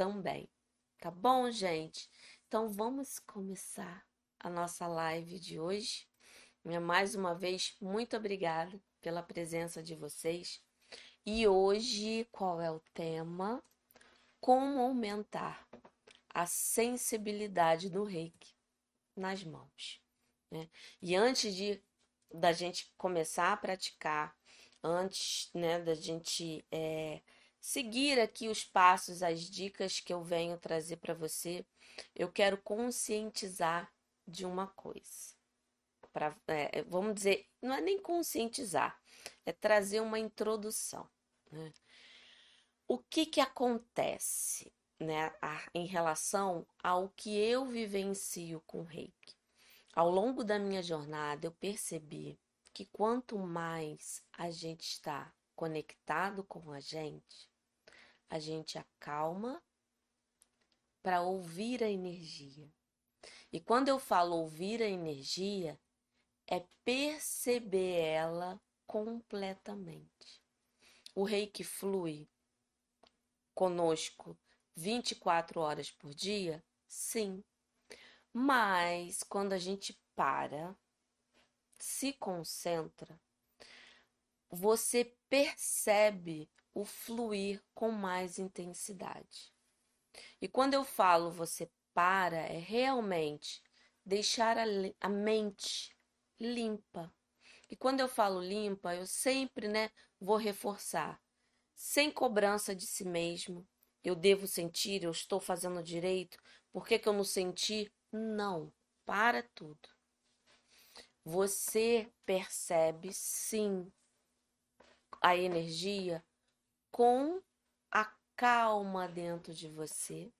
também. Tá bom, gente? Então vamos começar a nossa live de hoje. Mais uma vez, muito obrigada pela presença de vocês. E hoje, qual é o tema? Como aumentar a sensibilidade do reiki nas mãos. Né? E antes de da gente começar a praticar, antes né, da gente é, seguir aqui os passos, as dicas que eu venho trazer para você, eu quero conscientizar de uma coisa. Pra, é, vamos dizer, não é nem conscientizar, é trazer uma introdução. Né? O que, que acontece? né, a, em relação ao que eu vivencio com reiki. Ao longo da minha jornada, eu percebi que quanto mais a gente está conectado com a gente, a gente acalma para ouvir a energia. E quando eu falo ouvir a energia, é perceber ela completamente. O reiki flui conosco 24 horas por dia? Sim. Mas quando a gente para, se concentra, você percebe o fluir com mais intensidade. E quando eu falo você para, é realmente deixar a, a mente limpa. E quando eu falo limpa, eu sempre, né, vou reforçar, sem cobrança de si mesmo, eu devo sentir, eu estou fazendo direito, por que, que eu não senti? Não, para tudo. Você percebe sim a energia com a calma dentro de você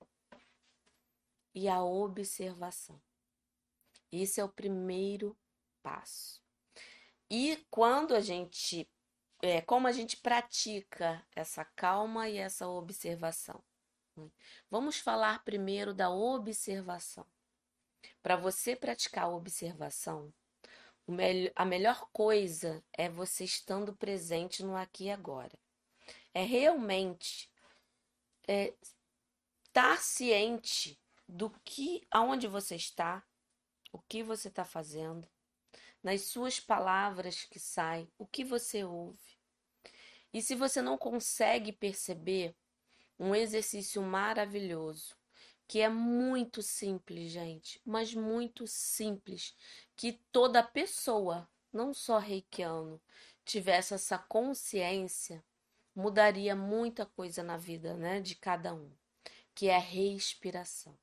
e a observação. Isso é o primeiro passo. E quando a gente é, como a gente pratica essa calma e essa observação. Né? Vamos falar primeiro da observação. Para você praticar a observação, a melhor coisa é você estando presente no aqui e agora. É realmente é, estar ciente do que, aonde você está, o que você está fazendo, nas suas palavras que saem, o que você ouve. E se você não consegue perceber, um exercício maravilhoso, que é muito simples, gente, mas muito simples, que toda pessoa, não só reikiano, tivesse essa consciência, mudaria muita coisa na vida, né, de cada um, que é a respiração.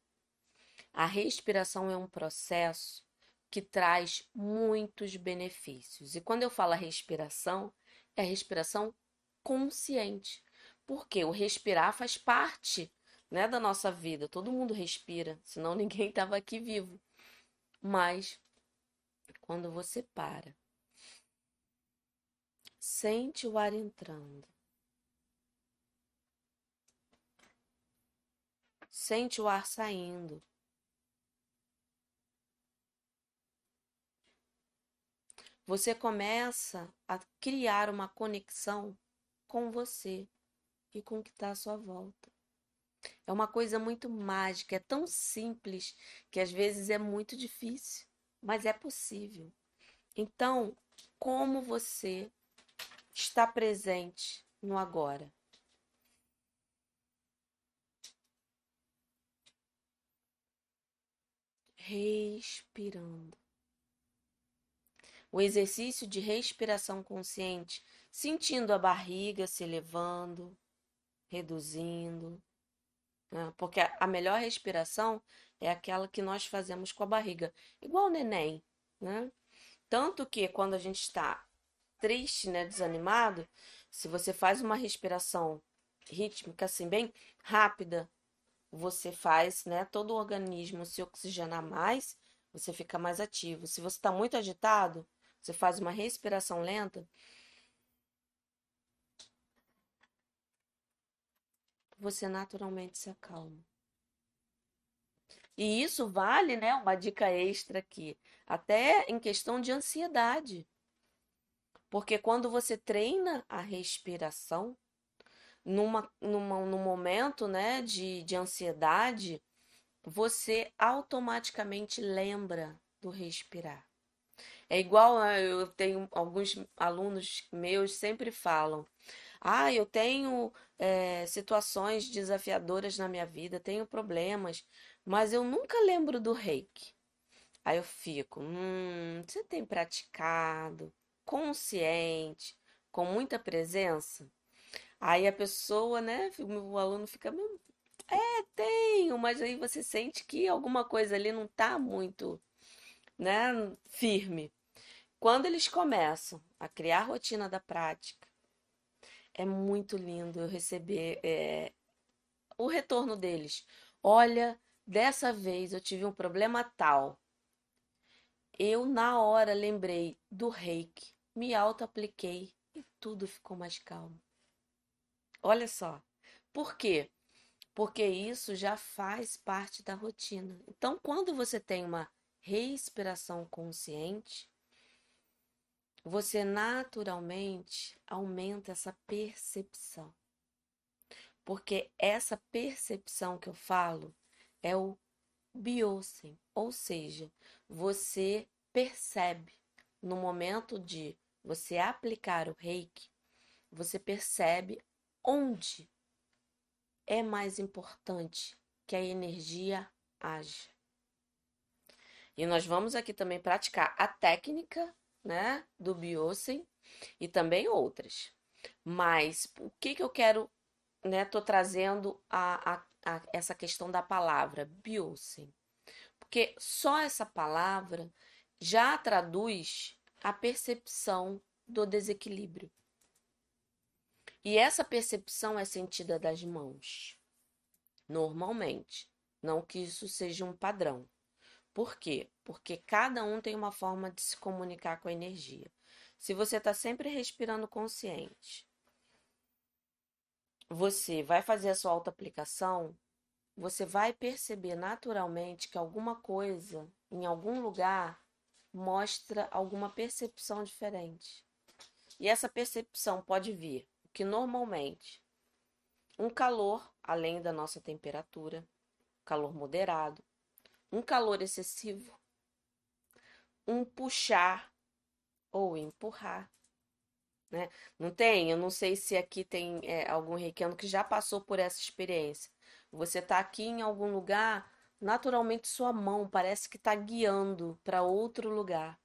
A respiração é um processo que traz muitos benefícios. E quando eu falo respiração, é respiração consciente. Porque o respirar faz parte né, da nossa vida. Todo mundo respira, senão ninguém estava aqui vivo. Mas quando você para, sente o ar entrando. Sente o ar saindo. Você começa a criar uma conexão com você e com o que está à sua volta. É uma coisa muito mágica, é tão simples que às vezes é muito difícil, mas é possível. Então, como você está presente no agora? Respirando. O exercício de respiração consciente sentindo a barriga se elevando, reduzindo. Né? Porque a melhor respiração é aquela que nós fazemos com a barriga, igual o neném, né? Tanto que quando a gente está triste, né, desanimado, se você faz uma respiração rítmica assim bem rápida, você faz, né, todo o organismo se oxigenar mais, você fica mais ativo. Se você está muito agitado, você faz uma respiração lenta, você naturalmente se acalma. E isso vale, né, uma dica extra aqui, até em questão de ansiedade. Porque quando você treina a respiração, numa, numa, num momento, né, de, de ansiedade, você automaticamente lembra do respirar. É igual, né, eu tenho alguns alunos meus sempre falam, ah, eu tenho é, situações desafiadoras na minha vida, tenho problemas, mas eu nunca lembro do reiki. Aí eu fico, hum, você tem praticado, consciente, com muita presença? Aí a pessoa, né, o aluno fica, é, tenho, mas aí você sente que alguma coisa ali não tá muito, né, firme. Quando eles começam a criar a rotina da prática, é muito lindo eu receber é, o retorno deles. Olha, dessa vez eu tive um problema tal. Eu, na hora, lembrei do reiki, me auto-apliquei e tudo ficou mais calmo. Olha só. Por quê? Porque isso já faz parte da rotina. Então, quando você tem uma respiração consciente, você naturalmente aumenta essa percepção. Porque essa percepção que eu falo é o biosen, ou seja, você percebe no momento de você aplicar o reiki, você percebe onde é mais importante que a energia haja. E nós vamos aqui também praticar a técnica né, do Biosen e também outras. Mas o que, que eu quero, né, tô trazendo a, a, a essa questão da palavra Biosen. Porque só essa palavra já traduz a percepção do desequilíbrio. E essa percepção é sentida das mãos, normalmente. Não que isso seja um padrão. Por quê? Porque cada um tem uma forma de se comunicar com a energia. Se você está sempre respirando consciente, você vai fazer a sua auto-aplicação, você vai perceber naturalmente que alguma coisa, em algum lugar, mostra alguma percepção diferente. E essa percepção pode vir, que normalmente um calor além da nossa temperatura, calor moderado, um calor excessivo, um puxar ou empurrar. Né? Não tem? Eu não sei se aqui tem é, algum reikiano que já passou por essa experiência. Você está aqui em algum lugar, naturalmente sua mão parece que está guiando para outro lugar.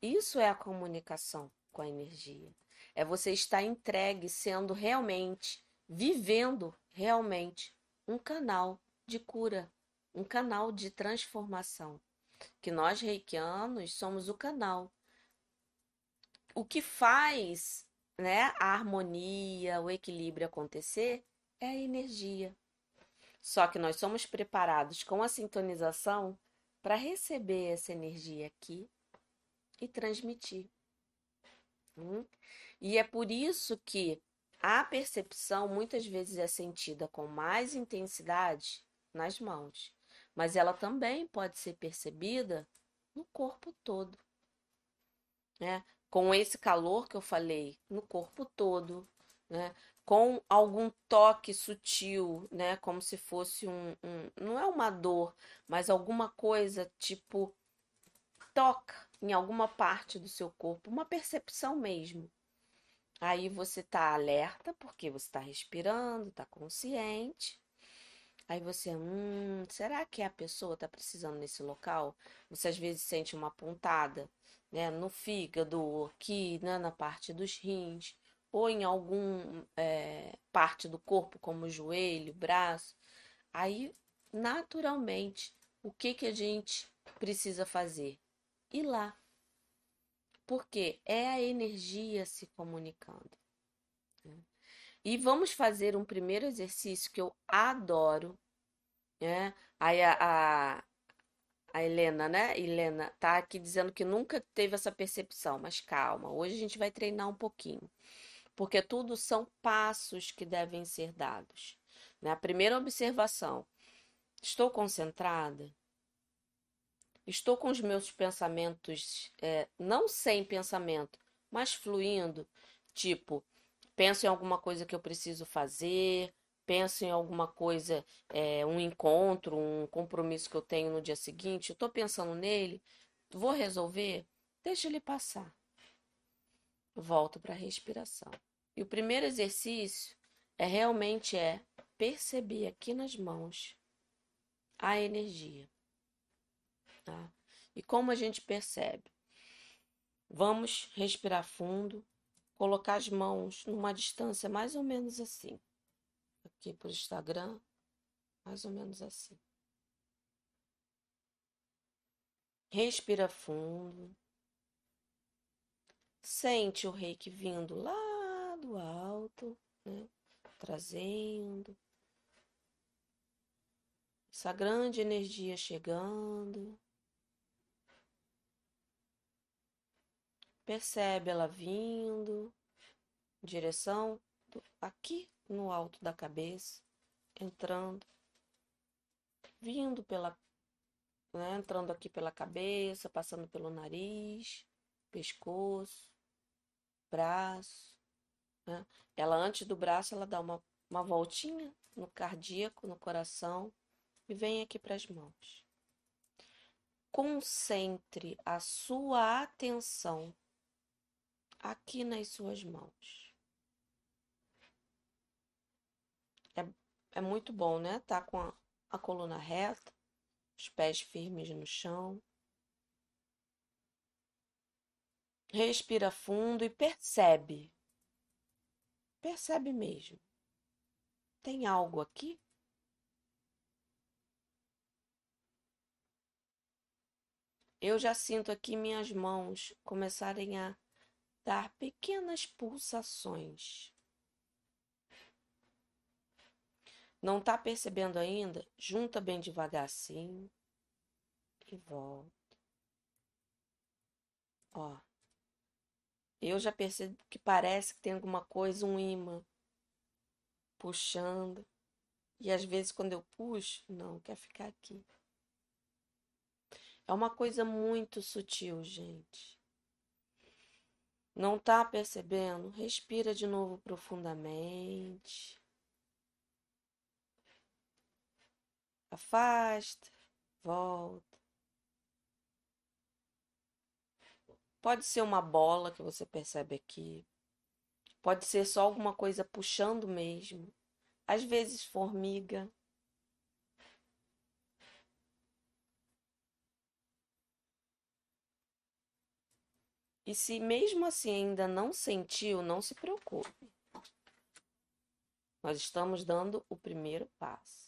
Isso é a comunicação com a energia. É você estar entregue, sendo realmente, vivendo realmente um canal de cura, um canal de transformação. Que nós reikianos somos o canal. O que faz né, a harmonia, o equilíbrio acontecer é a energia. Só que nós somos preparados com a sintonização para receber essa energia aqui e transmitir. Hum? E é por isso que a percepção muitas vezes é sentida com mais intensidade nas mãos mas ela também pode ser percebida no corpo todo. Né? Com esse calor que eu falei, no corpo todo, né? com algum toque sutil, né? como se fosse um, um. Não é uma dor, mas alguma coisa tipo. Toca em alguma parte do seu corpo, uma percepção mesmo. Aí você está alerta, porque você está respirando, está consciente, Aí você, hum, será que a pessoa está precisando nesse local? Você às vezes sente uma pontada, né, no fígado, aqui, né, na parte dos rins, ou em algum é, parte do corpo, como joelho, braço. Aí, naturalmente, o que que a gente precisa fazer? Ir lá. Porque é a energia se comunicando. Né? E vamos fazer um primeiro exercício que eu adoro, né? Aí a, a, a Helena, né? Helena tá aqui dizendo que nunca teve essa percepção, mas calma, hoje a gente vai treinar um pouquinho, porque tudo são passos que devem ser dados. Né? A primeira observação: estou concentrada? Estou com os meus pensamentos, é, não sem pensamento, mas fluindo, tipo, penso em alguma coisa que eu preciso fazer, penso em alguma coisa, é, um encontro, um compromisso que eu tenho no dia seguinte, estou pensando nele, vou resolver, deixa ele passar. Volto para a respiração. E o primeiro exercício é realmente é perceber aqui nas mãos a energia. Tá? E como a gente percebe? Vamos respirar fundo, colocar as mãos numa distância mais ou menos assim. Aqui por Instagram, mais ou menos assim. Respira fundo. Sente o reiki vindo lá do alto, né? Trazendo essa grande energia chegando. Percebe ela vindo em direção aqui no alto da cabeça, entrando, vindo pela, né, entrando aqui pela cabeça, passando pelo nariz, pescoço, braço. Né? Ela antes do braço ela dá uma, uma voltinha no cardíaco, no coração e vem aqui para as mãos. Concentre a sua atenção aqui nas suas mãos. É, é muito bom, né? Tá com a, a coluna reta, os pés firmes no chão. Respira fundo e percebe. Percebe mesmo. Tem algo aqui? Eu já sinto aqui minhas mãos começarem a dar pequenas pulsações. Não está percebendo ainda? Junta bem devagar assim e volta. Ó, eu já percebo que parece que tem alguma coisa, um imã puxando. E às vezes quando eu puxo, não, quer ficar aqui. É uma coisa muito sutil, gente. Não tá percebendo? Respira de novo profundamente. Afasta, volta. Pode ser uma bola que você percebe aqui. Pode ser só alguma coisa puxando mesmo. Às vezes formiga. E se mesmo assim ainda não sentiu, não se preocupe. Nós estamos dando o primeiro passo.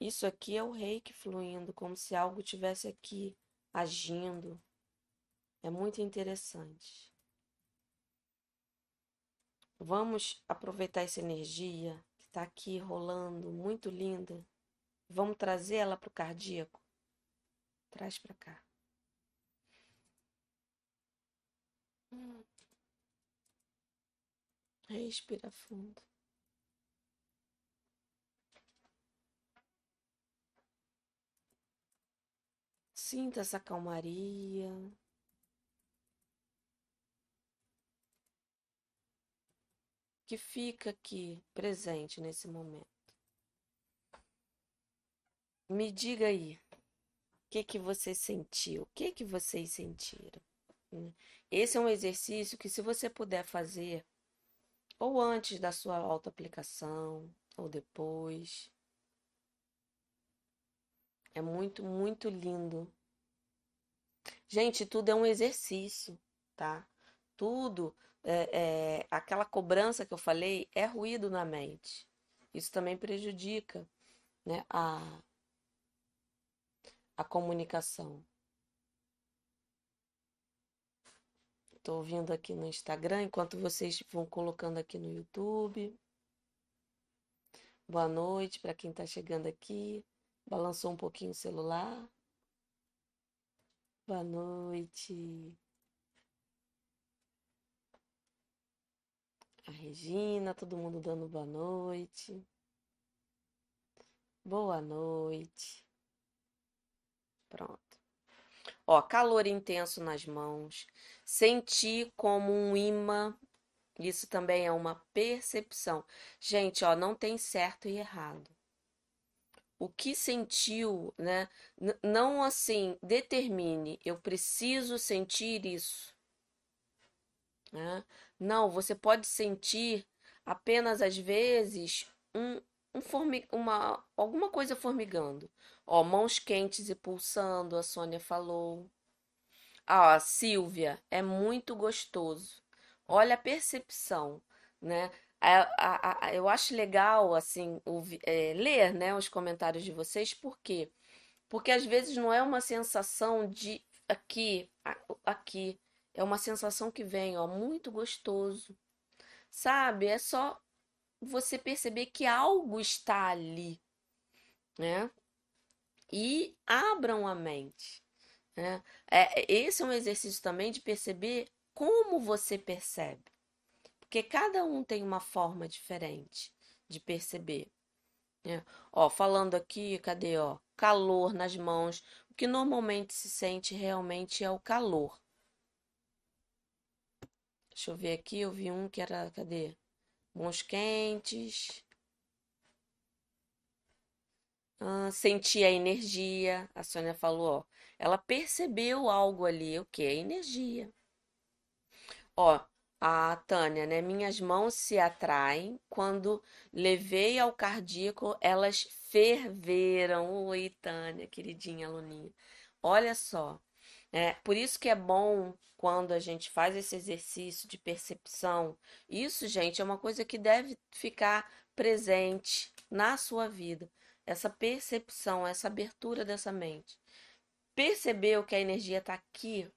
Isso aqui é o reiki fluindo, como se algo tivesse aqui agindo. É muito interessante. Vamos aproveitar essa energia que está aqui rolando, muito linda. Vamos trazer ela para o cardíaco. Traz para cá. Respira fundo. Sinta essa calmaria. Que fica aqui presente nesse momento. Me diga aí, o que que você sentiu? O que que vocês sentiram? Esse é um exercício que, se você puder fazer, ou antes da sua auto-aplicação, ou depois, é muito, muito lindo. Gente, tudo é um exercício, tá? Tudo, é, é, aquela cobrança que eu falei, é ruído na mente. Isso também prejudica né, a, a comunicação. Estou ouvindo aqui no Instagram, enquanto vocês vão colocando aqui no YouTube. Boa noite para quem está chegando aqui. Balançou um pouquinho o celular. Boa noite. A Regina, todo mundo dando boa noite. Boa noite. Pronto. Ó, calor intenso nas mãos. Senti como um imã Isso também é uma percepção. Gente, ó, não tem certo e errado. O que sentiu, né? Não assim, determine, eu preciso sentir isso. Né? Não, você pode sentir apenas às vezes um, um formi uma, alguma coisa formigando. Ó, mãos quentes e pulsando, a Sônia falou. Ah, Silvia, é muito gostoso. Olha a percepção, né? A, a, a, eu acho legal, assim, é, ler, né, os comentários de vocês, por quê? Porque às vezes não é uma sensação de aqui, aqui. É uma sensação que vem, ó, muito gostoso. Sabe? É só você perceber que algo está ali, né? E abram a mente. Né? É, esse é um exercício também de perceber como você percebe. Porque cada um tem uma forma diferente de perceber. Né? Ó, falando aqui, cadê, ó? Calor nas mãos. O que normalmente se sente realmente é o calor. Deixa eu ver aqui, eu vi um que era, cadê? Mãos quentes. Ah, a energia. A Sônia falou, ó. Ela percebeu algo ali. O que? Energia. Ó, a Tânia, né? Minhas mãos se atraem. Quando levei ao cardíaco, elas ferveram. Oi, Tânia, queridinha aluninha. Olha só. É, por isso que é bom quando a gente faz esse exercício de percepção. Isso, gente, é uma coisa que deve ficar presente na sua vida. Essa percepção, essa abertura dessa mente. Percebeu que a energia está aqui,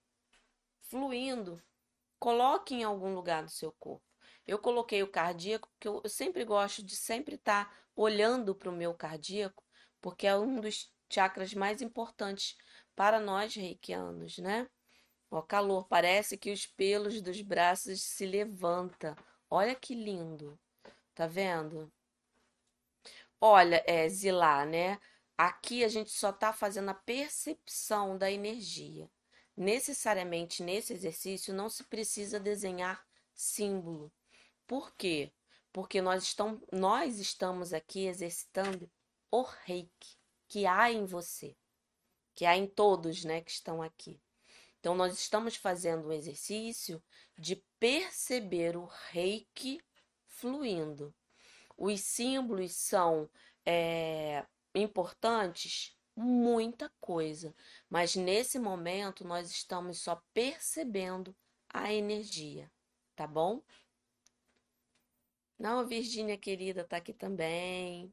fluindo. Coloque em algum lugar do seu corpo. Eu coloquei o cardíaco, porque eu sempre gosto de sempre estar tá olhando para o meu cardíaco, porque é um dos chakras mais importantes para nós reikianos, né? Ó, calor, parece que os pelos dos braços se levanta. Olha que lindo. Tá vendo? Olha, é Zilá, né? Aqui a gente só está fazendo a percepção da energia. Necessariamente nesse exercício não se precisa desenhar símbolo. Por quê? Porque nós, estamos, nós estamos aqui exercitando o reiki que há em você que há em todos, né, que estão aqui. Então, nós estamos fazendo um exercício de perceber o reiki fluindo. Os símbolos são é, importantes? Muita coisa, mas nesse momento nós estamos só percebendo a energia, tá bom? Não, Virgínia querida tá aqui também.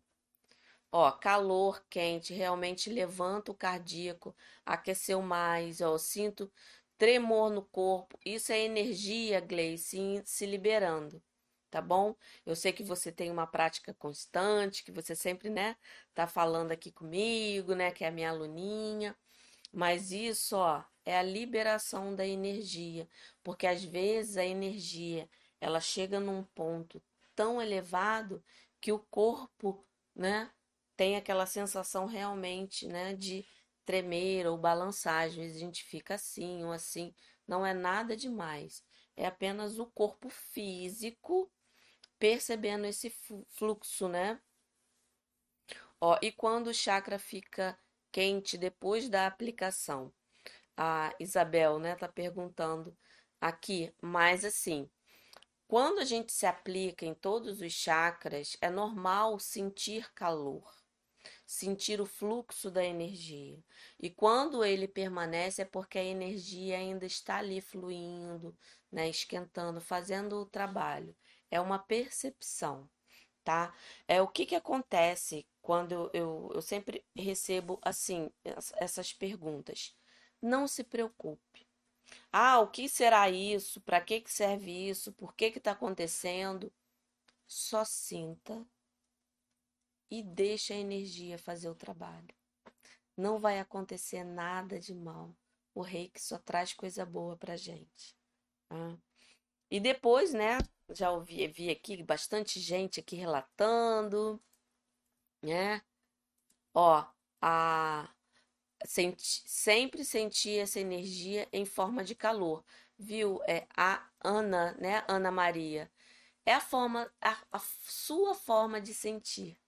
Ó, calor quente, realmente levanta o cardíaco, aqueceu mais, ó, sinto tremor no corpo. Isso é energia, Gleice, se liberando, tá bom? Eu sei que você tem uma prática constante, que você sempre, né, tá falando aqui comigo, né, que é a minha aluninha. Mas isso, ó, é a liberação da energia, porque às vezes a energia, ela chega num ponto tão elevado que o corpo, né, tem aquela sensação realmente, né, de tremer ou balançar. Às vezes a gente fica assim ou assim. Não é nada demais. É apenas o corpo físico percebendo esse fluxo, né? Ó, e quando o chakra fica quente depois da aplicação? A Isabel, né, tá perguntando aqui, mas assim, quando a gente se aplica em todos os chakras, é normal sentir calor sentir o fluxo da energia. E quando ele permanece é porque a energia ainda está ali fluindo, né, esquentando, fazendo o trabalho. É uma percepção, tá? É o que que acontece quando eu, eu, eu sempre recebo assim essas perguntas. Não se preocupe. Ah, o que será isso? Para que que serve isso? Por que que está acontecendo? Só sinta e deixa a energia fazer o trabalho. Não vai acontecer nada de mal. O reiki só traz coisa boa pra gente. Tá? E depois, né? Já ouvi vi aqui bastante gente aqui relatando, né? Ó, a senti, sempre senti essa energia em forma de calor, viu? É a Ana, né? Ana Maria é a forma, a, a sua forma de sentir.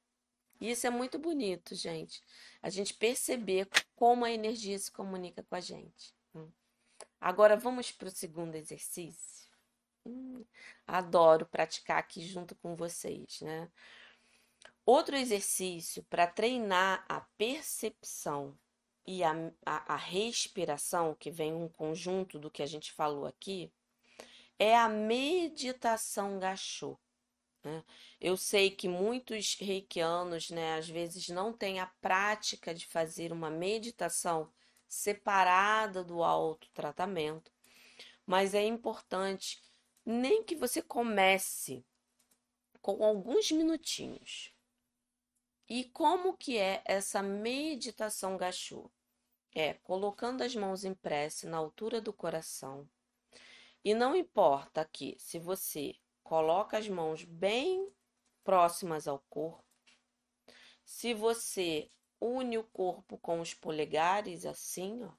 E isso é muito bonito, gente. A gente perceber como a energia se comunica com a gente. Hum. Agora vamos para o segundo exercício. Hum, adoro praticar aqui junto com vocês, né? Outro exercício para treinar a percepção e a, a, a, respiração, que vem um conjunto do que a gente falou aqui, é a meditação gachô. Né? Eu sei que muitos reikianos, né, às vezes não têm a prática de fazer uma meditação separada do autotratamento, mas é importante nem que você comece com alguns minutinhos. E como que é essa meditação gachô? É colocando as mãos em prece na altura do coração. E não importa aqui se você coloca as mãos bem próximas ao corpo, se você une o corpo com os polegares assim, ó,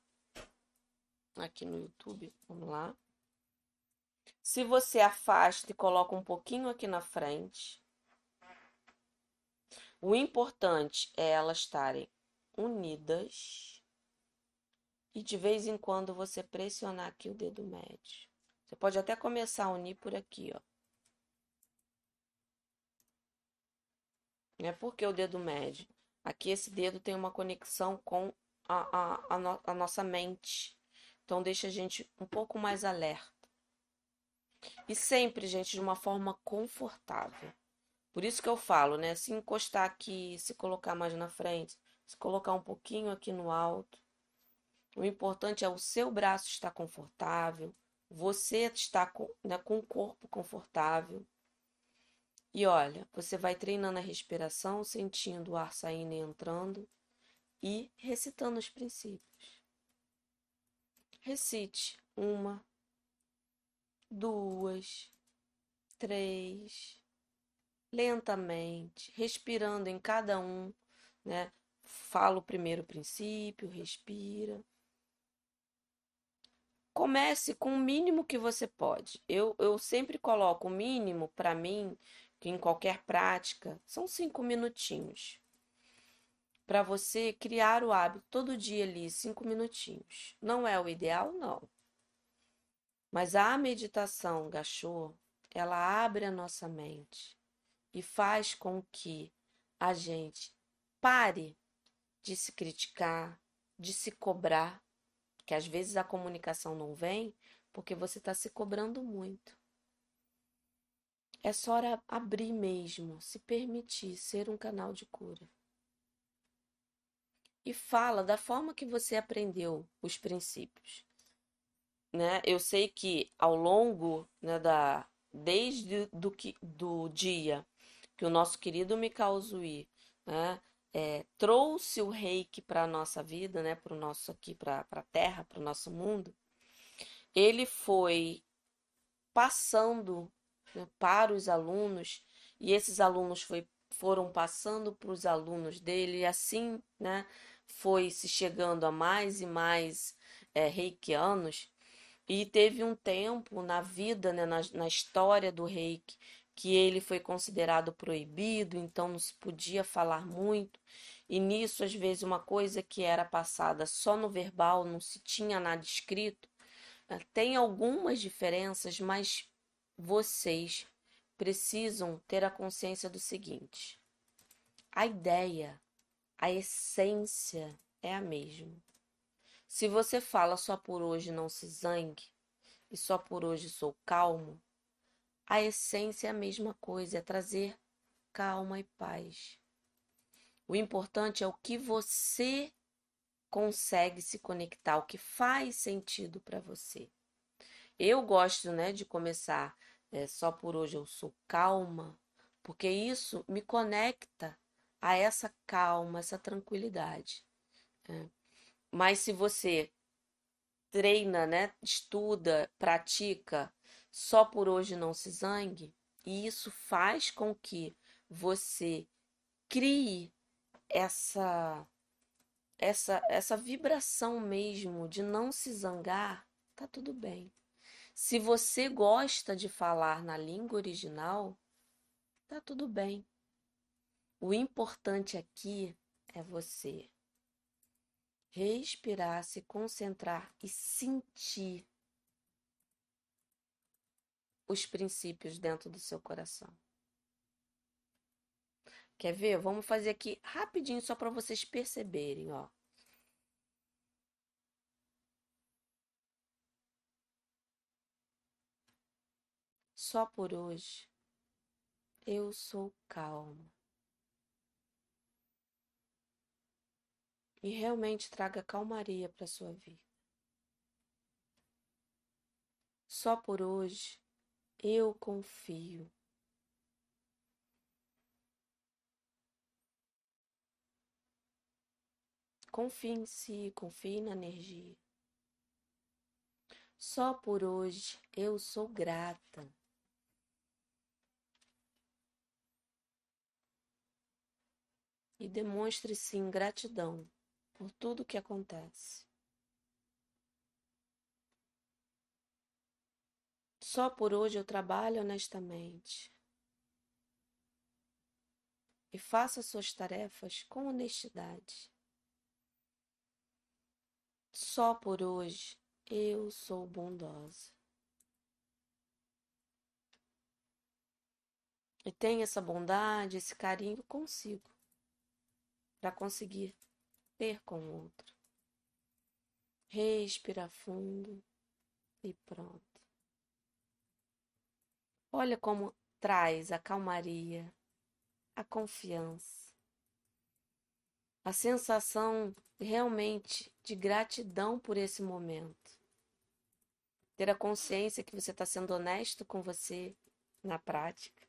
aqui no YouTube, vamos lá. Se você afasta e coloca um pouquinho aqui na frente, o importante é elas estarem unidas e de vez em quando você pressionar aqui o dedo médio. Você pode até começar a unir por aqui, ó. É porque o dedo médio. Aqui esse dedo tem uma conexão com a, a, a, no, a nossa mente. Então deixa a gente um pouco mais alerta. E sempre, gente, de uma forma confortável. Por isso que eu falo, né? Se encostar aqui, se colocar mais na frente, se colocar um pouquinho aqui no alto. O importante é o seu braço estar confortável, você estar com, né, com o corpo confortável. E olha, você vai treinando a respiração, sentindo o ar saindo e entrando e recitando os princípios. Recite uma, duas, três, lentamente, respirando em cada um, né? Fala o primeiro princípio, respira. Comece com o mínimo que você pode. Eu, eu sempre coloco o mínimo para mim, que em qualquer prática, são cinco minutinhos. Para você criar o hábito todo dia ali, cinco minutinhos. Não é o ideal, não. Mas a meditação gachô, ela abre a nossa mente e faz com que a gente pare de se criticar, de se cobrar, que às vezes a comunicação não vem porque você está se cobrando muito. É só abrir mesmo, se permitir ser um canal de cura. E fala da forma que você aprendeu os princípios. Né? Eu sei que ao longo né, da desde do, que, do dia que o nosso querido Mikao Zui né, é, trouxe o reiki para a nossa vida, né, para o nosso aqui, para a Terra, para o nosso mundo, ele foi passando para os alunos e esses alunos foi, foram passando para os alunos dele e assim, né, foi se chegando a mais e mais é, reikianos e teve um tempo na vida, né, na, na história do reiki, que ele foi considerado proibido, então não se podia falar muito. E nisso, às vezes, uma coisa que era passada só no verbal, não se tinha nada escrito. Né, tem algumas diferenças, mas vocês precisam ter a consciência do seguinte: a ideia, a essência é a mesma. Se você fala só por hoje não se zangue e só por hoje sou calmo, a essência é a mesma coisa, é trazer calma e paz. O importante é o que você consegue se conectar, o que faz sentido para você. Eu gosto, né, de começar é, só por hoje eu sou calma, porque isso me conecta a essa calma, essa tranquilidade. É. Mas se você treina, né, estuda, pratica só por hoje não se zangue, e isso faz com que você crie essa essa essa vibração mesmo de não se zangar, tá tudo bem. Se você gosta de falar na língua original, tá tudo bem. O importante aqui é você respirar, se concentrar e sentir os princípios dentro do seu coração. Quer ver? Vamos fazer aqui rapidinho só para vocês perceberem, ó. Só por hoje eu sou calma. E realmente traga calmaria para sua vida. Só por hoje eu confio. Confie em si, confie na energia. Só por hoje eu sou grata. E demonstre sim gratidão por tudo que acontece. Só por hoje eu trabalho honestamente e faça suas tarefas com honestidade. Só por hoje eu sou bondosa. E tenha essa bondade, esse carinho consigo para conseguir ter com o outro. Respira fundo e pronto. Olha como traz a calmaria, a confiança, a sensação realmente de gratidão por esse momento. Ter a consciência que você está sendo honesto com você na prática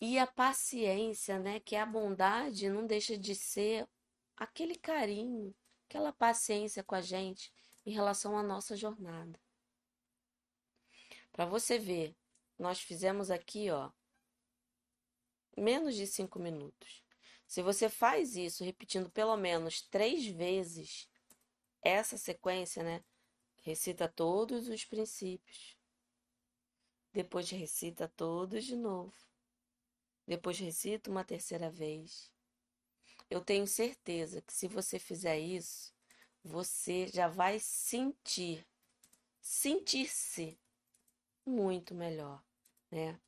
e a paciência, né? Que a bondade não deixa de ser aquele carinho, aquela paciência com a gente em relação à nossa jornada. Para você ver, nós fizemos aqui, ó, menos de cinco minutos. Se você faz isso repetindo pelo menos três vezes essa sequência, né? Recita todos os princípios. Depois recita todos de novo. Depois recita uma terceira vez. Eu tenho certeza que se você fizer isso, você já vai sentir, sentir-se muito melhor, né?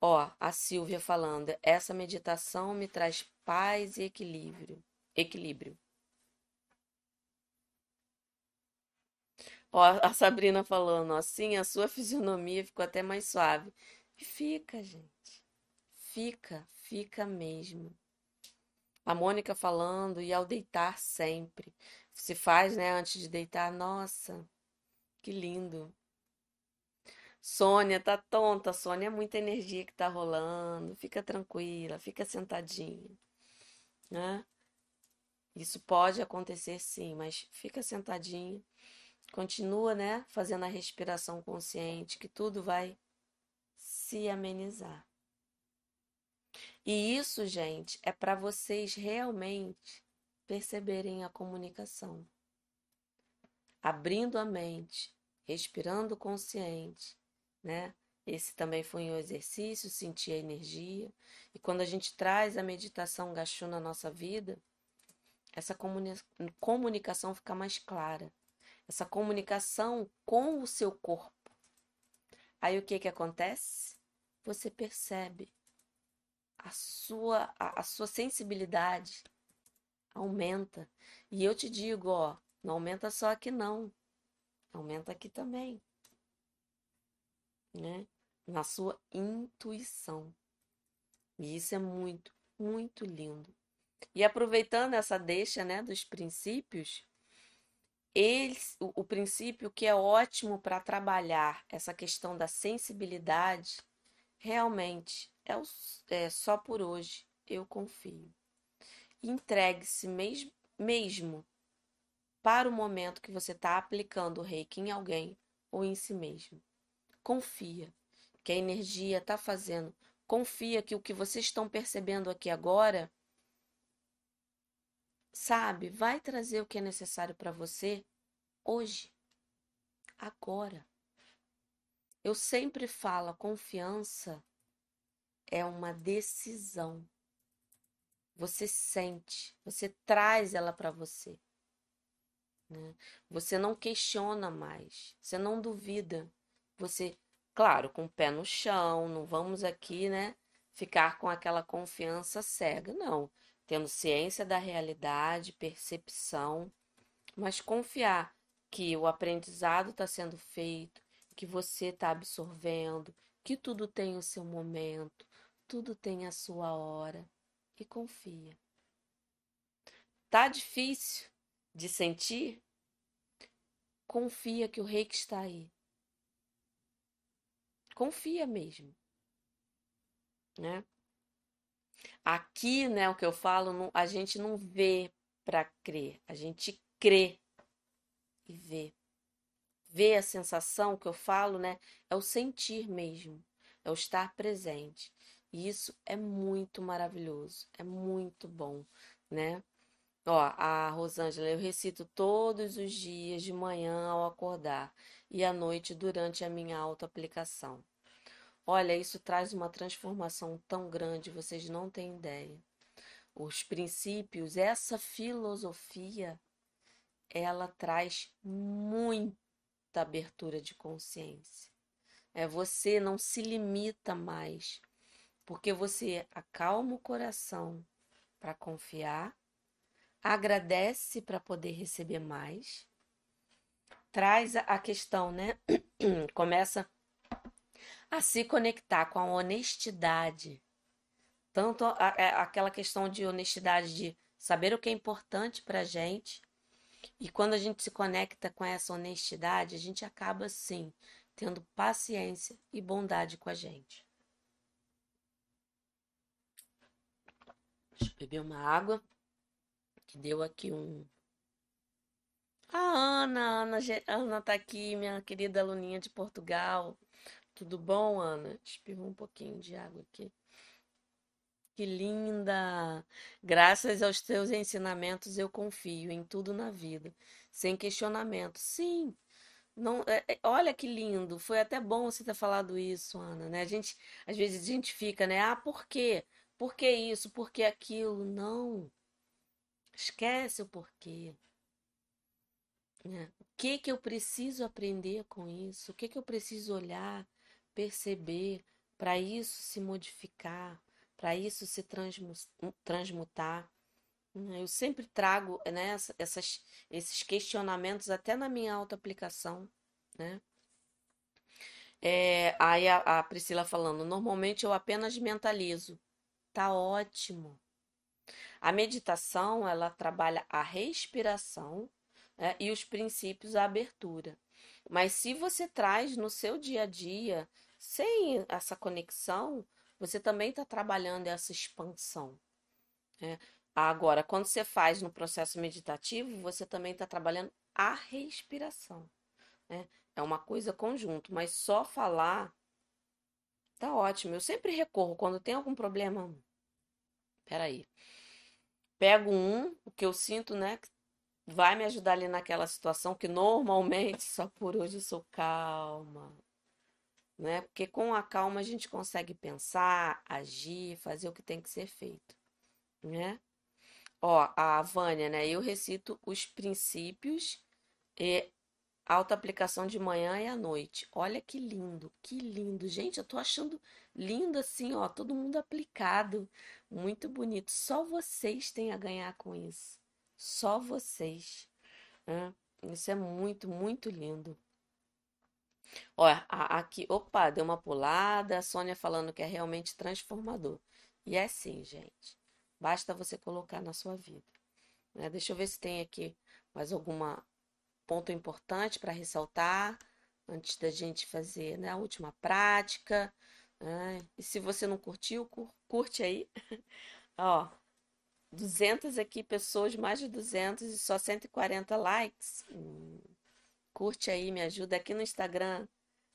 Ó, a Silvia falando, essa meditação me traz paz e equilíbrio. Equilíbrio. Ó, a Sabrina falando, assim, a sua fisionomia ficou até mais suave. E fica, gente. Fica, fica mesmo. A Mônica falando, e ao deitar sempre. Se faz, né, antes de deitar. Nossa, que lindo. Sônia, tá tonta, Sônia, é muita energia que tá rolando. Fica tranquila, fica sentadinha, né? Isso pode acontecer sim, mas fica sentadinha. Continua, né, fazendo a respiração consciente, que tudo vai se amenizar. E isso, gente, é para vocês realmente perceberem a comunicação. Abrindo a mente, respirando consciente, né? Esse também foi um exercício, sentir a energia. E quando a gente traz a meditação Gachu na nossa vida, essa comuni comunicação fica mais clara. Essa comunicação com o seu corpo. Aí o que que acontece? Você percebe a sua, a, a sua sensibilidade aumenta. E eu te digo, ó, não aumenta só aqui não, aumenta aqui também, né? Na sua intuição. E isso é muito, muito lindo. E aproveitando essa deixa, né, dos princípios, eles, o, o princípio que é ótimo para trabalhar essa questão da sensibilidade, realmente é, o, é só por hoje, eu confio. Entregue-se mesmo, mesmo para o momento que você está aplicando o reiki em alguém ou em si mesmo. Confia que a energia está fazendo. Confia que o que vocês estão percebendo aqui agora, sabe, vai trazer o que é necessário para você hoje. agora. Eu sempre falo, a confiança é uma decisão. Você sente, você traz ela para você. Né? Você não questiona mais, você não duvida. Você, claro, com o pé no chão, não vamos aqui, né, ficar com aquela confiança cega, não. Tendo ciência da realidade, percepção, mas confiar que o aprendizado está sendo feito, que você está absorvendo, que tudo tem o seu momento, tudo tem a sua hora e confia. Tá difícil de sentir? Confia que o rei que está aí. Confia mesmo. Né? Aqui, né, o que eu falo, a gente não vê para crer, a gente crê e vê. Vê a sensação que eu falo, né, é o sentir mesmo, é o estar presente. E isso é muito maravilhoso, é muito bom, né? Ó, a Rosângela, eu recito todos os dias de manhã ao acordar e à noite durante a minha auto-aplicação. Olha, isso traz uma transformação tão grande, vocês não têm ideia. Os princípios, essa filosofia, ela traz muita abertura de consciência. É você não se limita mais porque você acalma o coração para confiar, agradece para poder receber mais, traz a questão, né? Começa a se conectar com a honestidade. Tanto a, a, aquela questão de honestidade de saber o que é importante para gente. E quando a gente se conecta com essa honestidade, a gente acaba sim tendo paciência e bondade com a gente. Deixa eu beber uma água. Que deu aqui um. A Ana, Ana, Ana tá aqui, minha querida aluninha de Portugal. Tudo bom, Ana? Espirrou um pouquinho de água aqui. Que linda! Graças aos teus ensinamentos eu confio em tudo na vida, sem questionamento. Sim, não, é, é, olha que lindo. Foi até bom você ter falado isso, Ana, né? A gente, às vezes a gente fica, né? Ah, por quê? Por que isso? Por que aquilo? Não. Esquece o porquê. Né? O que que eu preciso aprender com isso? O que que eu preciso olhar, perceber para isso se modificar, para isso se transmutar? Né? Eu sempre trago né, essas, esses questionamentos até na minha auto-aplicação, né? É, aí a, a Priscila falando, normalmente eu apenas mentalizo. Tá ótimo. A meditação, ela trabalha a respiração né, e os princípios da abertura. Mas se você traz no seu dia a dia, sem essa conexão, você também está trabalhando essa expansão. Né? Agora, quando você faz no processo meditativo, você também está trabalhando a respiração. Né? É uma coisa conjunto, mas só falar tá ótimo. Eu sempre recorro quando tem algum problema peraí. Pego um, o que eu sinto, né? Vai me ajudar ali naquela situação que normalmente só por hoje eu sou calma. Né? Porque com a calma a gente consegue pensar, agir, fazer o que tem que ser feito, né? Ó, a Vânia, né? Eu recito os princípios e Auto-aplicação de manhã e à noite. Olha que lindo, que lindo. Gente, eu tô achando lindo assim, ó, todo mundo aplicado. Muito bonito. Só vocês têm a ganhar com isso. Só vocês. Isso é muito, muito lindo. Olha, aqui, opa, deu uma pulada. A Sônia falando que é realmente transformador. E é sim, gente. Basta você colocar na sua vida. Né? Deixa eu ver se tem aqui mais alguma ponto importante para ressaltar antes da gente fazer né, a última prática. Né? E se você não curtiu, curte aí. Ó, 200 aqui, pessoas, mais de 200 e só 140 likes. Hum, curte aí, me ajuda aqui no Instagram,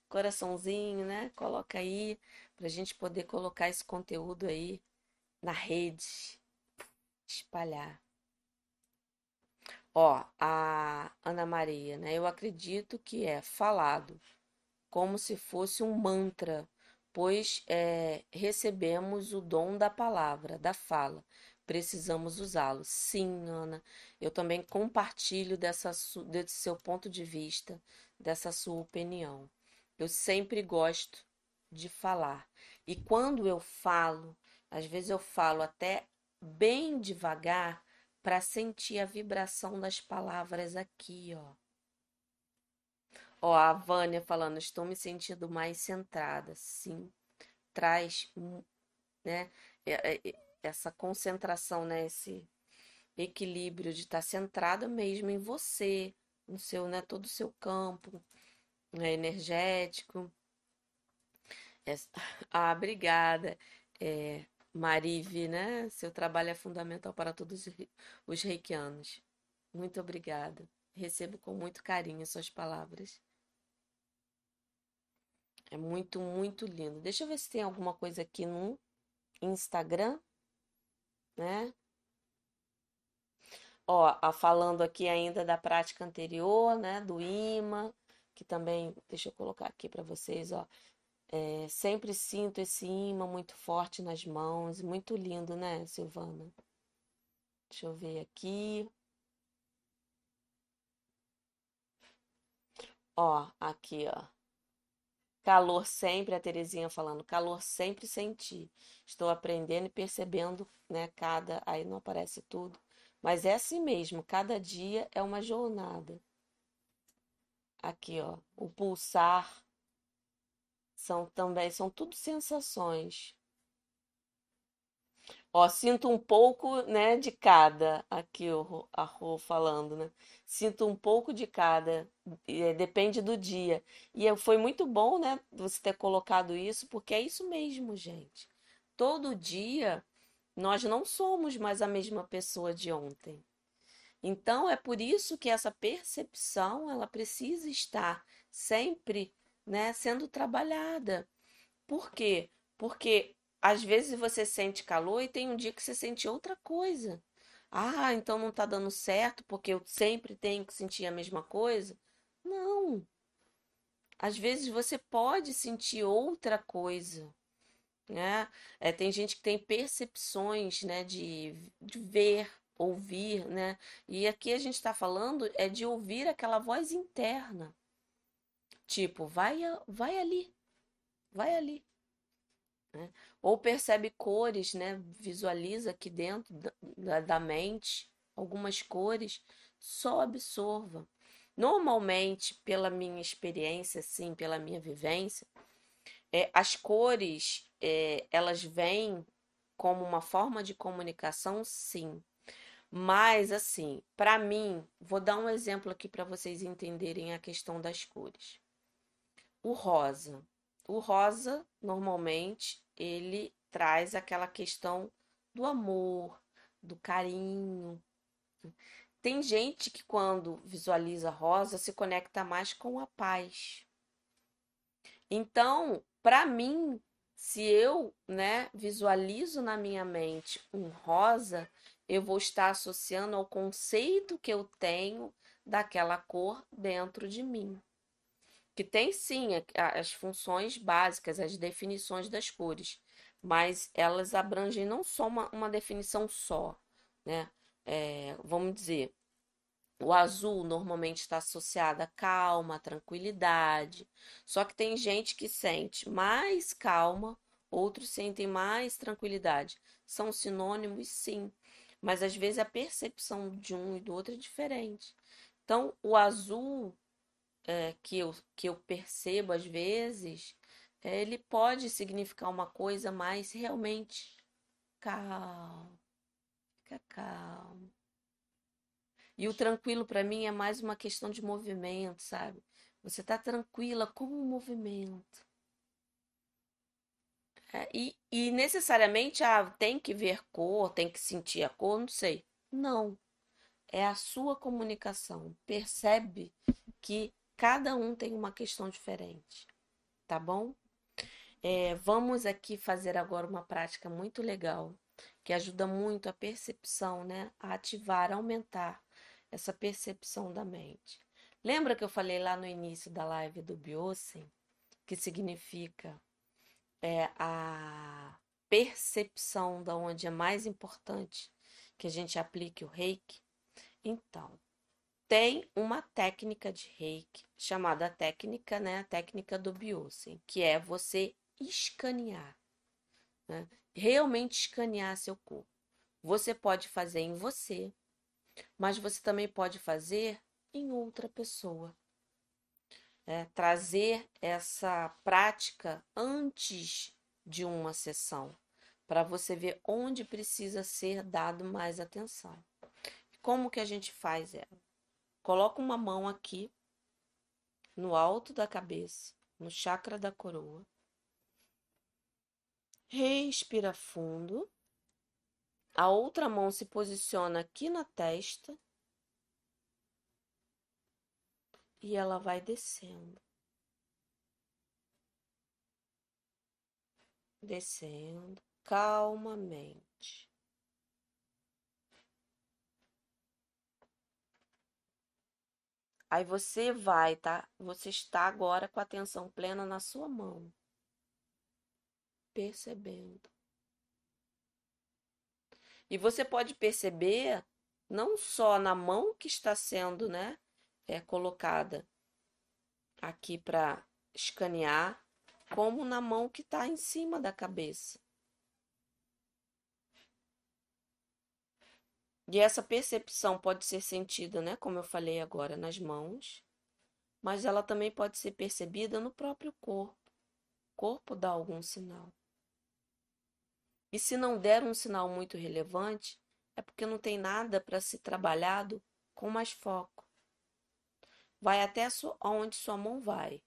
coraçãozinho, né? Coloca aí para a gente poder colocar esse conteúdo aí na rede, espalhar. Ó, a Ana Maria, né? Eu acredito que é falado como se fosse um mantra, pois é, recebemos o dom da palavra, da fala. Precisamos usá-lo. Sim, Ana, eu também compartilho dessa, desse seu ponto de vista, dessa sua opinião. Eu sempre gosto de falar. E quando eu falo, às vezes eu falo até bem devagar para sentir a vibração das palavras aqui, ó. Ó, a Vânia falando, estou me sentindo mais centrada. Sim, traz, né, essa concentração, né, esse equilíbrio de estar tá centrada mesmo em você, no seu, né, todo o seu campo né, energético. Ah, obrigada. É, Marive, né? Seu trabalho é fundamental para todos os reikianos. Muito obrigada. Recebo com muito carinho suas palavras. É muito, muito lindo. Deixa eu ver se tem alguma coisa aqui no Instagram, né? Ó, falando aqui ainda da prática anterior, né, do imã, que também, deixa eu colocar aqui para vocês, ó, é, sempre sinto esse imã muito forte nas mãos, muito lindo, né, Silvana? Deixa eu ver aqui. Ó, aqui, ó. Calor sempre, a Terezinha falando, calor sempre senti. Estou aprendendo e percebendo, né, cada, aí não aparece tudo, mas é assim mesmo, cada dia é uma jornada. Aqui, ó, o pulsar são também, são tudo sensações. Ó, sinto um pouco, né, de cada, aqui o, a Rô falando, né? Sinto um pouco de cada, é, depende do dia. E foi muito bom, né, você ter colocado isso, porque é isso mesmo, gente. Todo dia nós não somos mais a mesma pessoa de ontem. Então é por isso que essa percepção, ela precisa estar sempre, né, sendo trabalhada. Por quê? Porque às vezes você sente calor e tem um dia que você sente outra coisa. Ah, então não está dando certo porque eu sempre tenho que sentir a mesma coisa? Não. Às vezes você pode sentir outra coisa, né? É, tem gente que tem percepções, né, de, de ver, ouvir, né? E aqui a gente está falando é de ouvir aquela voz interna. Tipo, vai, vai ali, vai ali. Né? Ou percebe cores, né? Visualiza aqui dentro da, da mente algumas cores, só absorva. Normalmente, pela minha experiência, sim, pela minha vivência, é, as cores é, elas vêm como uma forma de comunicação, sim. Mas assim, para mim, vou dar um exemplo aqui para vocês entenderem a questão das cores. O rosa. O rosa, normalmente, ele traz aquela questão do amor, do carinho. Tem gente que quando visualiza rosa se conecta mais com a paz. Então, para mim, se eu, né, visualizo na minha mente um rosa, eu vou estar associando ao conceito que eu tenho daquela cor dentro de mim que tem sim as funções básicas, as definições das cores, mas elas abrangem não só uma, uma definição só, né? É, vamos dizer, o azul normalmente está associado a calma, tranquilidade. Só que tem gente que sente mais calma, outros sentem mais tranquilidade. São sinônimos, sim, mas às vezes a percepção de um e do outro é diferente. Então, o azul é, que, eu, que eu percebo às vezes, é, ele pode significar uma coisa mais realmente calmo, fica calmo. E o tranquilo para mim é mais uma questão de movimento, sabe? Você está tranquila com o movimento. É, e, e necessariamente ah, tem que ver cor, tem que sentir a cor, não sei. Não. É a sua comunicação. Percebe que Cada um tem uma questão diferente, tá bom? É, vamos aqui fazer agora uma prática muito legal, que ajuda muito a percepção, né? A ativar, aumentar essa percepção da mente. Lembra que eu falei lá no início da live do Biosen, que significa é, a percepção da onde é mais importante que a gente aplique o reiki? Então, tem uma técnica de reiki chamada técnica, né, a técnica do Biosen, que é você escanear, né? realmente escanear seu corpo. Você pode fazer em você, mas você também pode fazer em outra pessoa. É, trazer essa prática antes de uma sessão, para você ver onde precisa ser dado mais atenção. Como que a gente faz ela? Coloca uma mão aqui no alto da cabeça, no chakra da coroa. Respira fundo. A outra mão se posiciona aqui na testa. E ela vai descendo. Descendo calmamente. Aí você vai, tá? Você está agora com a atenção plena na sua mão, percebendo. E você pode perceber não só na mão que está sendo, né, é colocada aqui para escanear, como na mão que está em cima da cabeça. E essa percepção pode ser sentida, né, como eu falei agora, nas mãos, mas ela também pode ser percebida no próprio corpo. O corpo dá algum sinal. E se não der um sinal muito relevante, é porque não tem nada para ser trabalhado com mais foco. Vai até onde sua mão vai.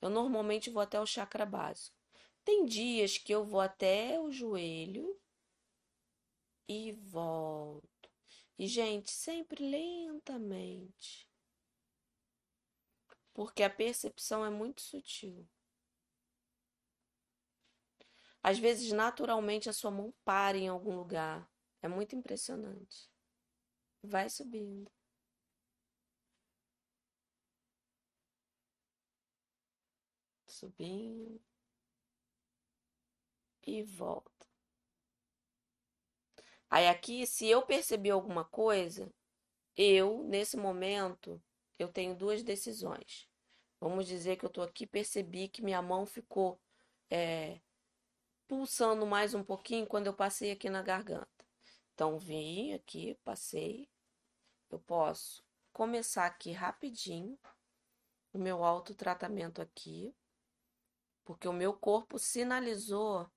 Eu normalmente vou até o chakra básico. Tem dias que eu vou até o joelho e volto. E, gente, sempre lentamente. Porque a percepção é muito sutil. Às vezes, naturalmente, a sua mão para em algum lugar. É muito impressionante. Vai subindo. Subindo. E volta. Aí aqui, se eu perceber alguma coisa, eu, nesse momento, eu tenho duas decisões. Vamos dizer que eu estou aqui, percebi que minha mão ficou é, pulsando mais um pouquinho quando eu passei aqui na garganta. Então, vim aqui, passei. Eu posso começar aqui rapidinho o meu autotratamento aqui, porque o meu corpo sinalizou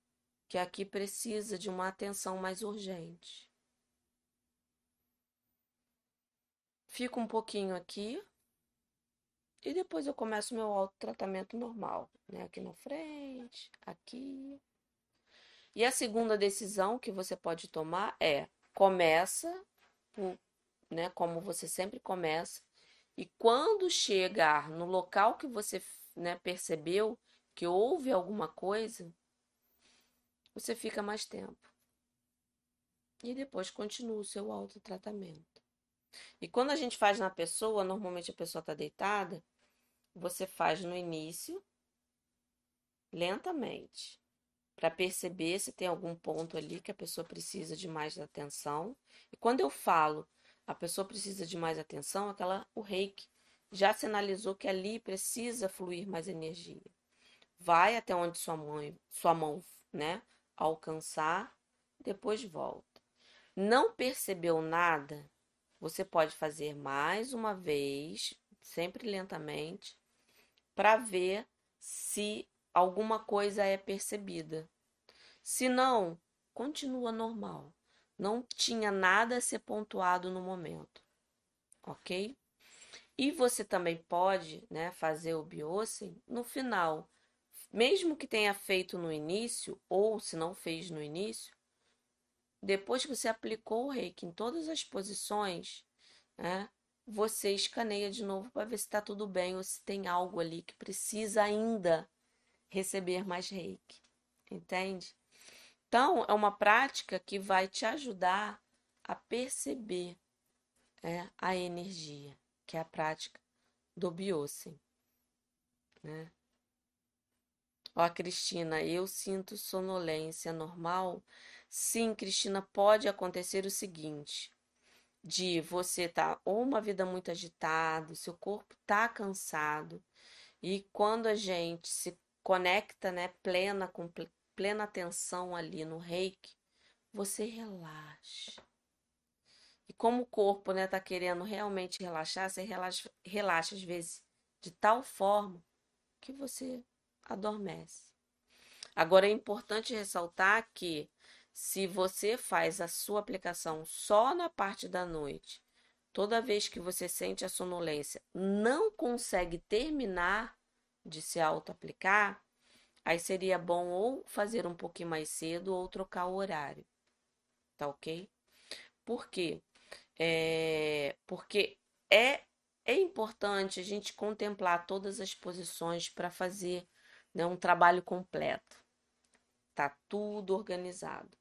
que aqui precisa de uma atenção mais urgente. Fico um pouquinho aqui e depois eu começo meu autotratamento normal, né? Aqui na frente, aqui. E a segunda decisão que você pode tomar é começa, né, como você sempre começa, e quando chegar no local que você né, percebeu que houve alguma coisa, você fica mais tempo. E depois continua o seu autotratamento. E quando a gente faz na pessoa, normalmente a pessoa está deitada, você faz no início, lentamente para perceber se tem algum ponto ali que a pessoa precisa de mais atenção. E quando eu falo a pessoa precisa de mais atenção, aquela o reiki já sinalizou que ali precisa fluir mais energia. Vai até onde sua mão, sua mão, né, alcançar, depois volta. Não percebeu nada? Você pode fazer mais uma vez, sempre lentamente, para ver se alguma coisa é percebida. Se não, continua normal. Não tinha nada a ser pontuado no momento. Ok? E você também pode né, fazer o biocin no final. Mesmo que tenha feito no início, ou se não fez no início, depois que você aplicou o reiki em todas as posições, né, você escaneia de novo para ver se está tudo bem ou se tem algo ali que precisa ainda receber mais reiki, entende? Então, é uma prática que vai te ajudar a perceber né, a energia, que é a prática do Biosen, né? Ó, Cristina, eu sinto sonolência normal. Sim, Cristina, pode acontecer o seguinte: de você tá ou uma vida muito agitada, seu corpo tá cansado, e quando a gente se conecta, né, plena com plena atenção ali no Reiki, você relaxa. E como o corpo, né, tá querendo realmente relaxar, você relaxa, relaxa às vezes de tal forma que você adormece. Agora é importante ressaltar que se você faz a sua aplicação só na parte da noite, toda vez que você sente a sonolência, não consegue terminar de se auto-aplicar, aí seria bom ou fazer um pouquinho mais cedo ou trocar o horário. Tá ok? Por quê? É, porque é, é importante a gente contemplar todas as posições para fazer né, um trabalho completo. Tá tudo organizado.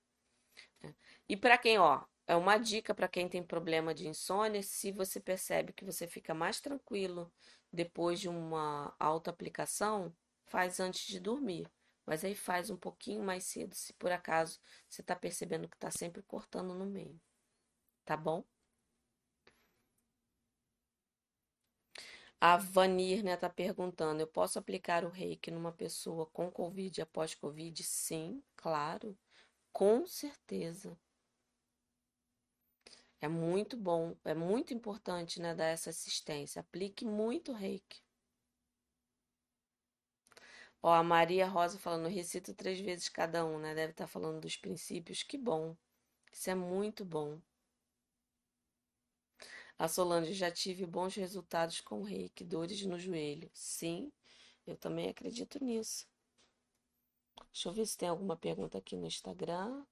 Né? E para quem, ó, é uma dica para quem tem problema de insônia, se você percebe que você fica mais tranquilo depois de uma auto-aplicação, faz antes de dormir. Mas aí faz um pouquinho mais cedo, se por acaso você está percebendo que está sempre cortando no meio. Tá bom? A Vanir, né, tá perguntando: eu posso aplicar o reiki numa pessoa com Covid após Covid? Sim, claro, com certeza. É muito bom, é muito importante, né, dar essa assistência. Aplique muito reiki. Ó, a Maria Rosa falando, recito três vezes cada um, né? Deve estar tá falando dos princípios. Que bom. Isso é muito bom. A Solange, já tive bons resultados com reiki, dores no joelho. Sim, eu também acredito nisso. Deixa eu ver se tem alguma pergunta aqui no Instagram.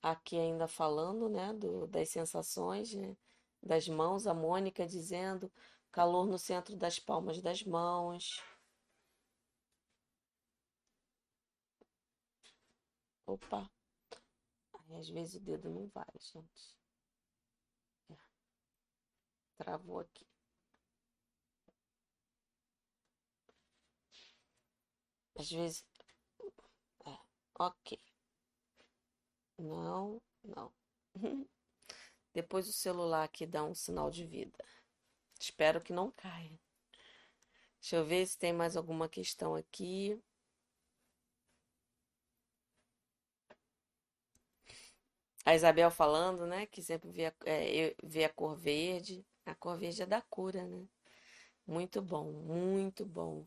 Aqui ainda falando, né, do, das sensações, né, das mãos, a Mônica dizendo calor no centro das palmas das mãos. Opa. Aí, às vezes o dedo não vai, gente. É. Travou aqui. Às vezes. É. Ok. Não, não. Depois o celular aqui dá um sinal de vida. Espero que não caia. Deixa eu ver se tem mais alguma questão aqui. A Isabel falando, né, que sempre vê a, é, vê a cor verde. A cor verde é da cura, né? Muito bom, muito bom.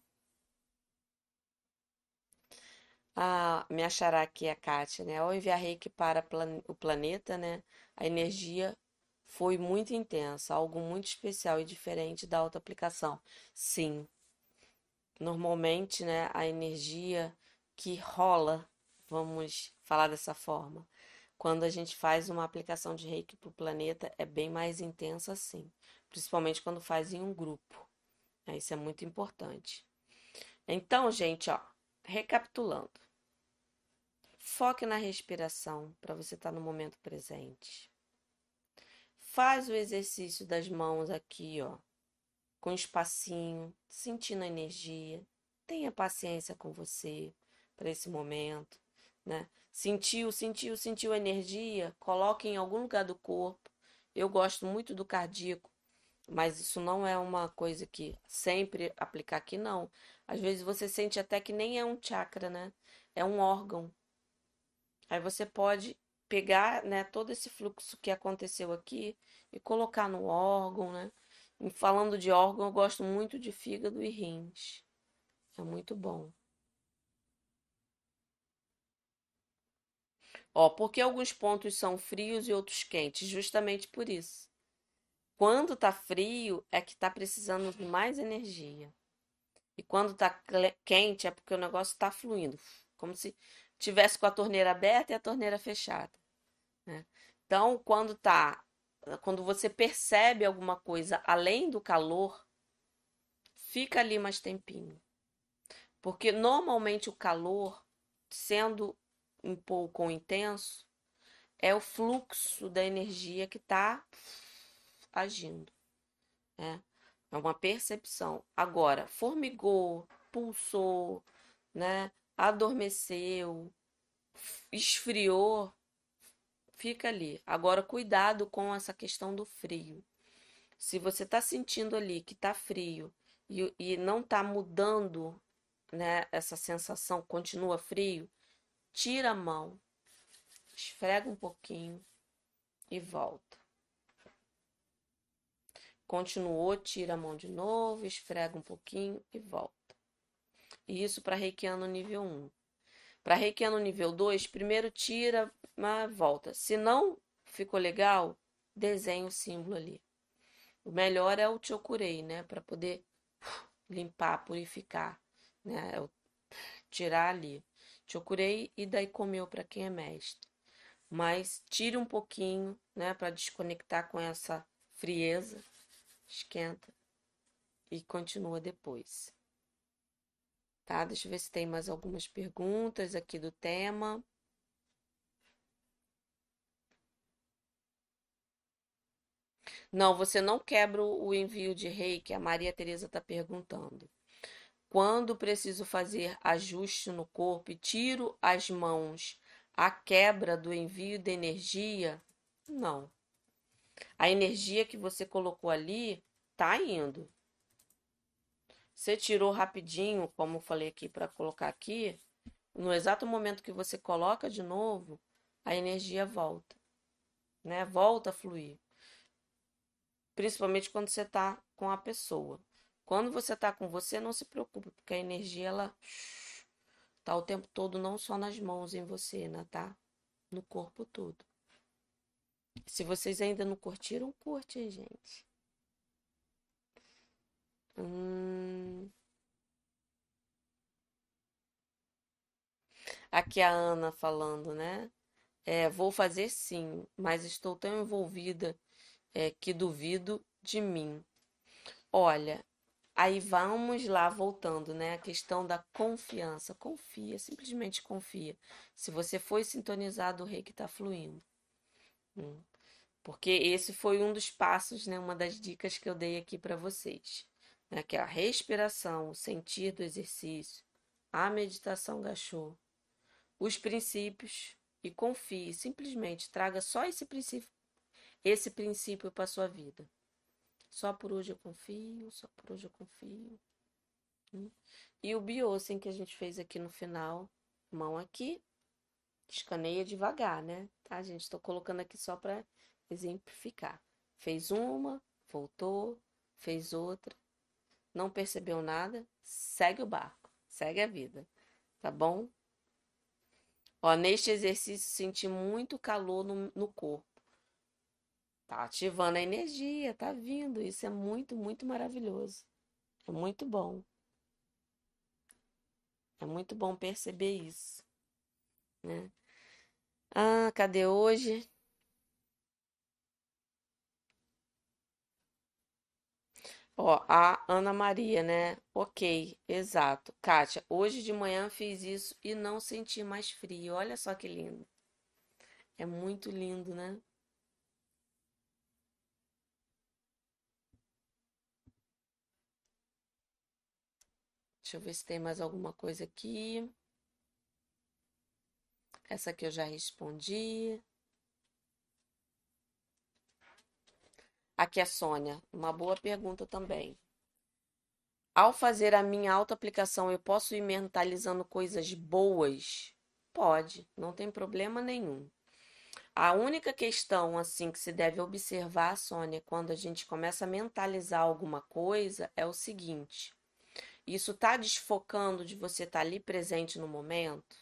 Ah, me achará aqui a Kátia, né? Ao enviar reiki para o planeta, né? A energia foi muito intensa, algo muito especial e diferente da auto-aplicação. Sim, normalmente, né? A energia que rola, vamos falar dessa forma, quando a gente faz uma aplicação de reiki para o planeta, é bem mais intensa, sim. Principalmente quando faz em um grupo. Isso é muito importante. Então, gente, ó, recapitulando. Foque na respiração para você estar tá no momento presente. Faz o exercício das mãos aqui, ó, com espacinho, sentindo a energia. Tenha paciência com você para esse momento, né? Sentiu, sentiu, sentiu energia? Coloque em algum lugar do corpo. Eu gosto muito do cardíaco, mas isso não é uma coisa que sempre aplicar aqui, não. Às vezes você sente até que nem é um chakra, né? É um órgão Aí você pode pegar, né, todo esse fluxo que aconteceu aqui e colocar no órgão, né? E falando de órgão, eu gosto muito de fígado e rins. É muito bom. Ó, porque alguns pontos são frios e outros quentes? Justamente por isso. Quando tá frio, é que tá precisando de mais energia. E quando tá quente, é porque o negócio tá fluindo. Como se tivesse com a torneira aberta e a torneira fechada. Né? Então, quando tá, quando você percebe alguma coisa além do calor, fica ali mais tempinho. Porque normalmente o calor, sendo um pouco intenso, é o fluxo da energia que está agindo. Né? É uma percepção. Agora, formigou, pulsou, né? adormeceu, esfriou, fica ali. Agora, cuidado com essa questão do frio. Se você está sentindo ali que está frio e, e não está mudando né, essa sensação, continua frio, tira a mão, esfrega um pouquinho e volta. Continuou, tira a mão de novo, esfrega um pouquinho e volta. Isso para reikiano nível 1. Para reikiano nível 2, primeiro tira, mas volta. Se não ficou legal, desenha o símbolo ali. O melhor é o chokurei, né? Para poder limpar, purificar, né? É tirar ali. Chokurei e daí comeu para quem é mestre. Mas tire um pouquinho, né? Para desconectar com essa frieza. Esquenta e continua depois. Tá? Deixa eu ver se tem mais algumas perguntas aqui do tema. Não, você não quebra o envio de rei que a Maria Tereza está perguntando. Quando preciso fazer ajuste no corpo e tiro as mãos, a quebra do envio de energia? Não. A energia que você colocou ali tá indo. Você tirou rapidinho, como eu falei aqui para colocar aqui, no exato momento que você coloca de novo, a energia volta, né? Volta a fluir. Principalmente quando você está com a pessoa. Quando você está com você, não se preocupe, porque a energia ela tá o tempo todo não só nas mãos em você, né, tá? No corpo todo. Se vocês ainda não curtiram, curte, gente. Hum. Aqui a Ana falando, né? É, vou fazer sim, mas estou tão envolvida é, que duvido de mim. Olha, aí vamos lá voltando, né? A questão da confiança. Confia, simplesmente confia. Se você foi sintonizado, o rei que está fluindo. Hum. Porque esse foi um dos passos, né? Uma das dicas que eu dei aqui para vocês né, que é a respiração, o sentir do exercício, a meditação gachô, os princípios e confie, simplesmente traga só esse princípio, esse princípio para sua vida. Só por hoje eu confio, só por hoje eu confio. Hum? E o biosen que a gente fez aqui no final, mão aqui, escaneia devagar, né? Tá, gente? Estou colocando aqui só para exemplificar. Fez uma, voltou, fez outra, não percebeu nada, segue o barco, segue a vida, tá bom? Ó, neste exercício, senti muito calor no, no corpo. Tá ativando a energia, tá vindo. Isso é muito, muito maravilhoso. É muito bom. É muito bom perceber isso, né? Ah, cadê hoje? Ó, a Ana Maria, né? Ok, exato. Kátia, hoje de manhã fiz isso e não senti mais frio. Olha só que lindo. É muito lindo, né? Deixa eu ver se tem mais alguma coisa aqui. Essa aqui eu já respondi. Aqui é Sônia, uma boa pergunta também. Ao fazer a minha autoaplicação, eu posso ir mentalizando coisas boas? Pode, não tem problema nenhum. A única questão assim que se deve observar, Sônia, quando a gente começa a mentalizar alguma coisa, é o seguinte: isso está desfocando de você estar tá ali presente no momento?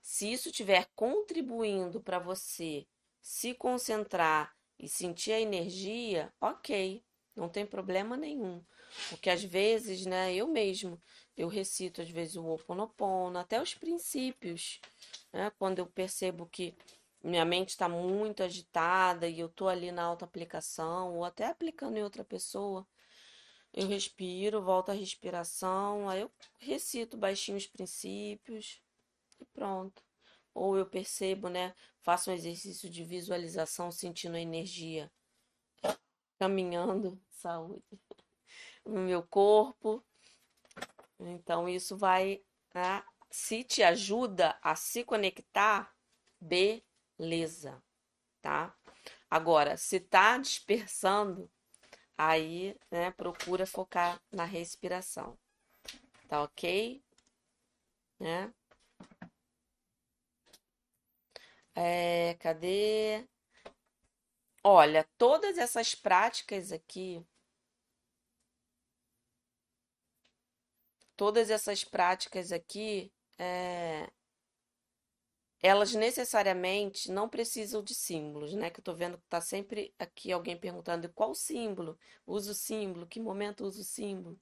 Se isso estiver contribuindo para você se concentrar e sentir a energia, ok, não tem problema nenhum. Porque às vezes, né, eu mesmo, eu recito às vezes o Oponopono, até os princípios, né, quando eu percebo que minha mente está muito agitada e eu estou ali na auto-aplicação, ou até aplicando em outra pessoa, eu respiro, volto à respiração, aí eu recito baixinho os princípios e pronto. ou eu percebo, né? Faço um exercício de visualização, sentindo a energia caminhando, saúde, no meu corpo. Então, isso vai, né? se te ajuda a se conectar, beleza, tá? Agora, se tá dispersando, aí, né, procura focar na respiração. Tá ok? Né? É, cadê? Olha, todas essas práticas aqui, todas essas práticas aqui, é, elas necessariamente não precisam de símbolos, né? Que eu tô vendo que tá sempre aqui alguém perguntando qual símbolo, uso símbolo, que momento uso símbolo.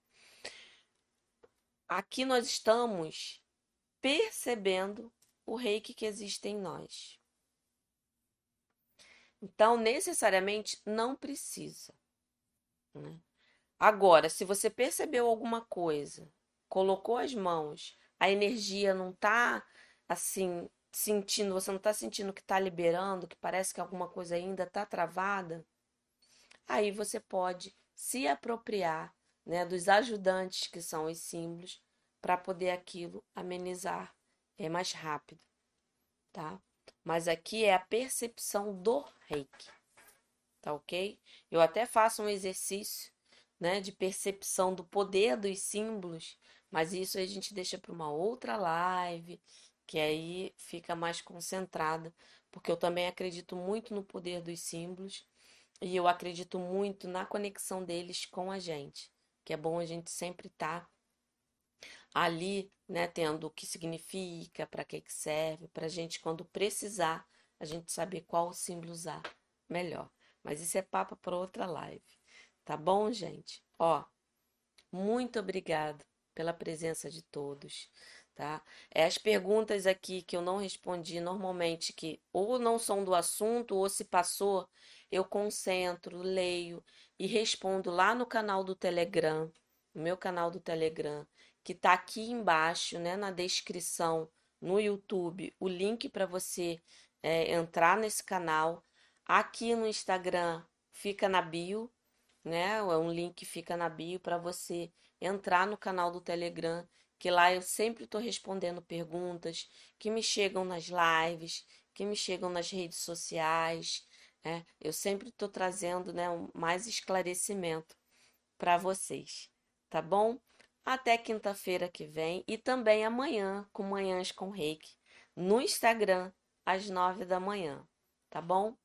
Aqui nós estamos percebendo o reiki que existe em nós. Então, necessariamente não precisa. Né? Agora, se você percebeu alguma coisa, colocou as mãos, a energia não tá assim sentindo, você não está sentindo que está liberando, que parece que alguma coisa ainda está travada, aí você pode se apropriar né, dos ajudantes que são os símbolos para poder aquilo amenizar é mais rápido, tá? Mas aqui é a percepção do reiki, tá ok? Eu até faço um exercício, né, de percepção do poder dos símbolos, mas isso a gente deixa para uma outra live, que aí fica mais concentrada, porque eu também acredito muito no poder dos símbolos e eu acredito muito na conexão deles com a gente, que é bom a gente sempre estar tá ali, né, tendo o que significa, para que que serve, para a gente quando precisar, a gente saber qual símbolo usar melhor. Mas isso é papo para outra live, tá bom, gente? Ó, muito obrigado pela presença de todos tá? É as perguntas aqui que eu não respondi normalmente, que ou não são do assunto, ou se passou, eu concentro, leio e respondo lá no canal do Telegram, no meu canal do Telegram, que tá aqui embaixo, né, na descrição, no YouTube, o link para você é, entrar nesse canal. Aqui no Instagram fica na bio, né? É um link que fica na bio para você entrar no canal do Telegram que lá eu sempre estou respondendo perguntas que me chegam nas lives, que me chegam nas redes sociais. Né? Eu sempre estou trazendo né, mais esclarecimento para vocês, tá bom? Até quinta-feira que vem e também amanhã com Manhãs com Reiki no Instagram às nove da manhã, tá bom?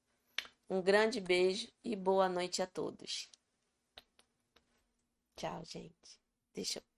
Um grande beijo e boa noite a todos. Tchau, gente. Deixa eu